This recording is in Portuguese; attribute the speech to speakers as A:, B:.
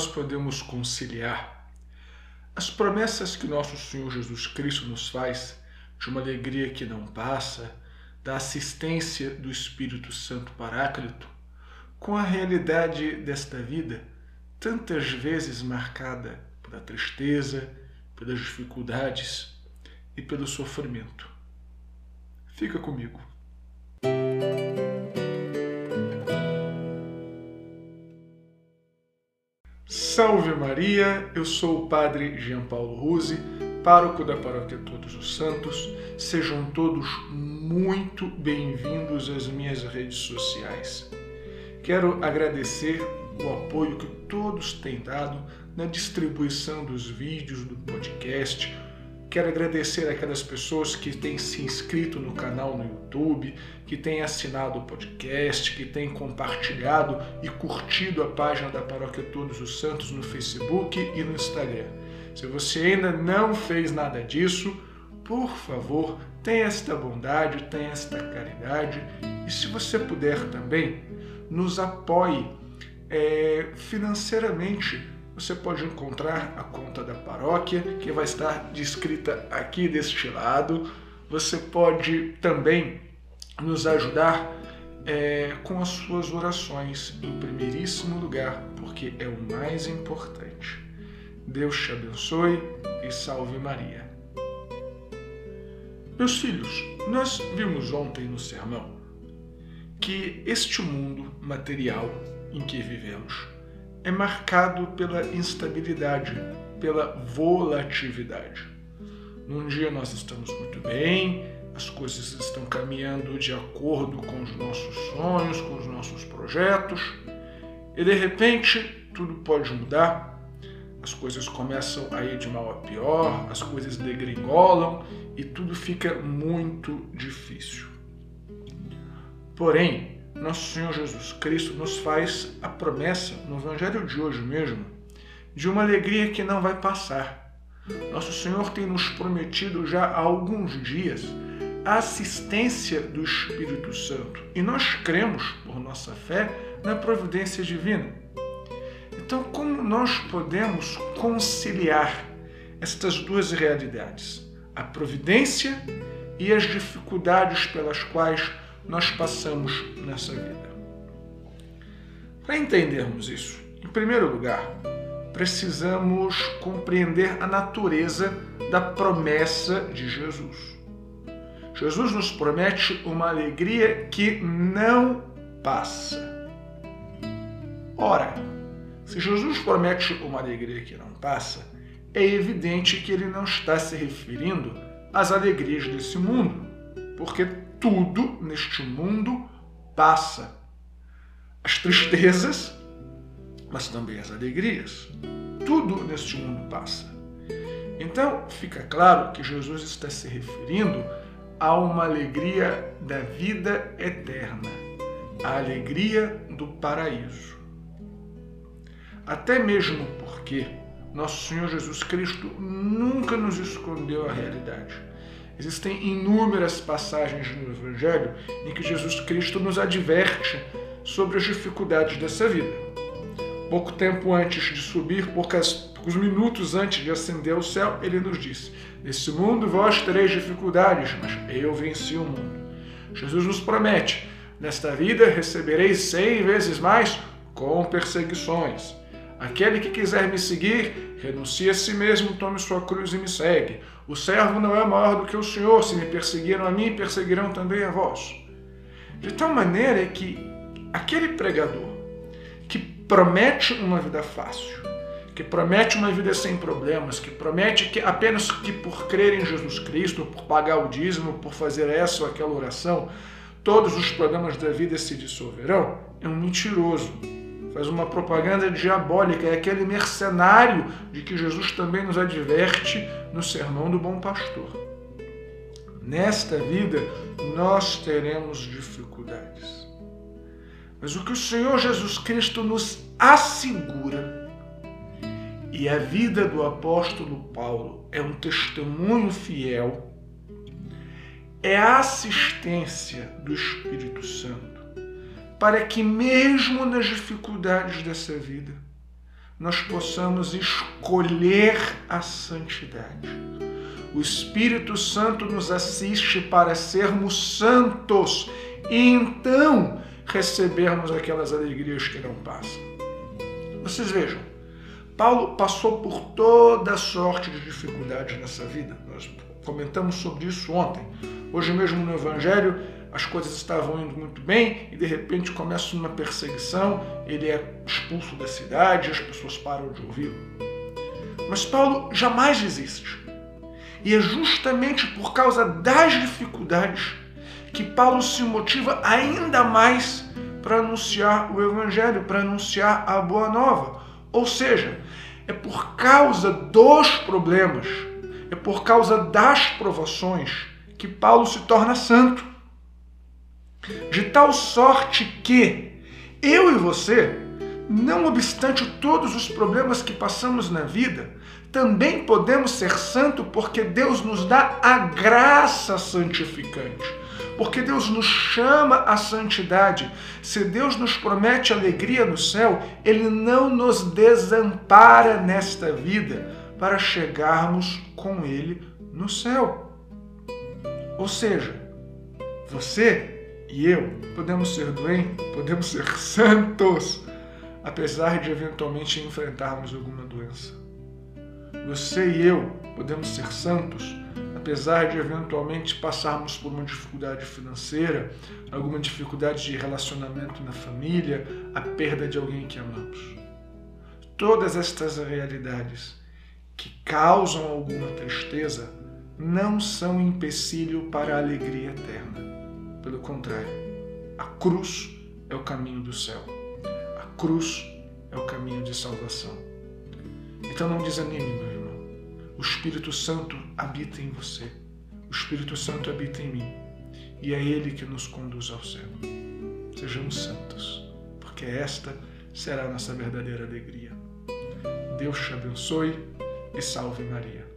A: nós podemos conciliar as promessas que nosso Senhor Jesus Cristo nos faz de uma alegria que não passa, da assistência do Espírito Santo Paráclito, com a realidade desta vida, tantas vezes marcada pela tristeza, pelas dificuldades e pelo sofrimento. Fica comigo. Salve Maria, eu sou o Padre Jean Paulo Ruse, pároco da Paróquia Todos os Santos. Sejam todos muito bem-vindos às minhas redes sociais. Quero agradecer o apoio que todos têm dado na distribuição dos vídeos do podcast, Quero agradecer aquelas pessoas que têm se inscrito no canal no YouTube, que têm assinado o podcast, que têm compartilhado e curtido a página da Paróquia Todos os Santos no Facebook e no Instagram. Se você ainda não fez nada disso, por favor, tenha esta bondade, tenha esta caridade e se você puder também, nos apoie é, financeiramente você pode encontrar a conta da paróquia, que vai estar descrita aqui deste lado. Você pode também nos ajudar é, com as suas orações, em primeiríssimo lugar, porque é o mais importante. Deus te abençoe e salve Maria. Meus filhos, nós vimos ontem no sermão que este mundo material em que vivemos é marcado pela instabilidade, pela volatilidade. Num dia nós estamos muito bem, as coisas estão caminhando de acordo com os nossos sonhos, com os nossos projetos, e de repente tudo pode mudar. As coisas começam a ir de mal a pior, as coisas degringolam e tudo fica muito difícil. Porém, nosso Senhor Jesus Cristo nos faz a promessa, no Evangelho de hoje mesmo, de uma alegria que não vai passar. Nosso Senhor tem nos prometido já há alguns dias a assistência do Espírito Santo e nós cremos, por nossa fé, na providência divina. Então, como nós podemos conciliar estas duas realidades, a providência e as dificuldades pelas quais nós passamos nessa vida. Para entendermos isso, em primeiro lugar, precisamos compreender a natureza da promessa de Jesus. Jesus nos promete uma alegria que não passa. Ora, se Jesus promete uma alegria que não passa, é evidente que ele não está se referindo às alegrias desse mundo, porque tudo neste mundo passa. As tristezas, mas também as alegrias. Tudo neste mundo passa. Então, fica claro que Jesus está se referindo a uma alegria da vida eterna, a alegria do paraíso. Até mesmo porque nosso Senhor Jesus Cristo nunca nos escondeu a realidade Existem inúmeras passagens no Evangelho em que Jesus Cristo nos adverte sobre as dificuldades dessa vida. Pouco tempo antes de subir, poucos, poucos minutos antes de ascender ao céu, ele nos disse: Nesse mundo vós tereis dificuldades, mas eu venci o mundo. Jesus nos promete: nesta vida recebereis cem vezes mais com perseguições. Aquele que quiser me seguir, renuncie a si mesmo, tome sua cruz e me segue. O servo não é maior do que o Senhor. Se me perseguiram a mim, perseguirão também a vós. De tal maneira que aquele pregador que promete uma vida fácil, que promete uma vida sem problemas, que promete que apenas que por crer em Jesus Cristo, por pagar o dízimo, por fazer essa ou aquela oração, todos os problemas da vida se dissolverão, é um mentiroso faz uma propaganda diabólica, é aquele mercenário de que Jesus também nos adverte no Sermão do Bom Pastor. Nesta vida nós teremos dificuldades. Mas o que o Senhor Jesus Cristo nos assegura, e a vida do apóstolo Paulo é um testemunho fiel, é a assistência do Espírito Santo para que, mesmo nas dificuldades dessa vida, nós possamos escolher a santidade. O Espírito Santo nos assiste para sermos santos e então recebermos aquelas alegrias que não passam. Vocês vejam, Paulo passou por toda sorte de dificuldades nessa vida. Nós comentamos sobre isso ontem. Hoje mesmo no Evangelho, as coisas estavam indo muito bem e de repente começa uma perseguição, ele é expulso da cidade, as pessoas param de ouvi-lo. Mas Paulo jamais desiste. E é justamente por causa das dificuldades que Paulo se motiva ainda mais para anunciar o Evangelho, para anunciar a Boa Nova. Ou seja, é por causa dos problemas, é por causa das provações que Paulo se torna santo. De tal sorte que eu e você, não obstante todos os problemas que passamos na vida, também podemos ser santos porque Deus nos dá a graça santificante. Porque Deus nos chama à santidade. Se Deus nos promete alegria no céu, Ele não nos desampara nesta vida para chegarmos com Ele no céu. Ou seja, você e eu podemos ser doentes, podemos ser santos, apesar de eventualmente enfrentarmos alguma doença. Você e eu podemos ser santos, apesar de eventualmente passarmos por uma dificuldade financeira, alguma dificuldade de relacionamento na família, a perda de alguém que amamos. Todas estas realidades que causam alguma tristeza não são empecilho para a alegria eterna. Pelo contrário, a cruz é o caminho do céu. A cruz é o caminho de salvação. Então não desanime, meu irmão. O Espírito Santo habita em você. O Espírito Santo habita em mim. E é Ele que nos conduz ao céu. Sejamos santos, porque esta será a nossa verdadeira alegria. Deus te abençoe e salve Maria.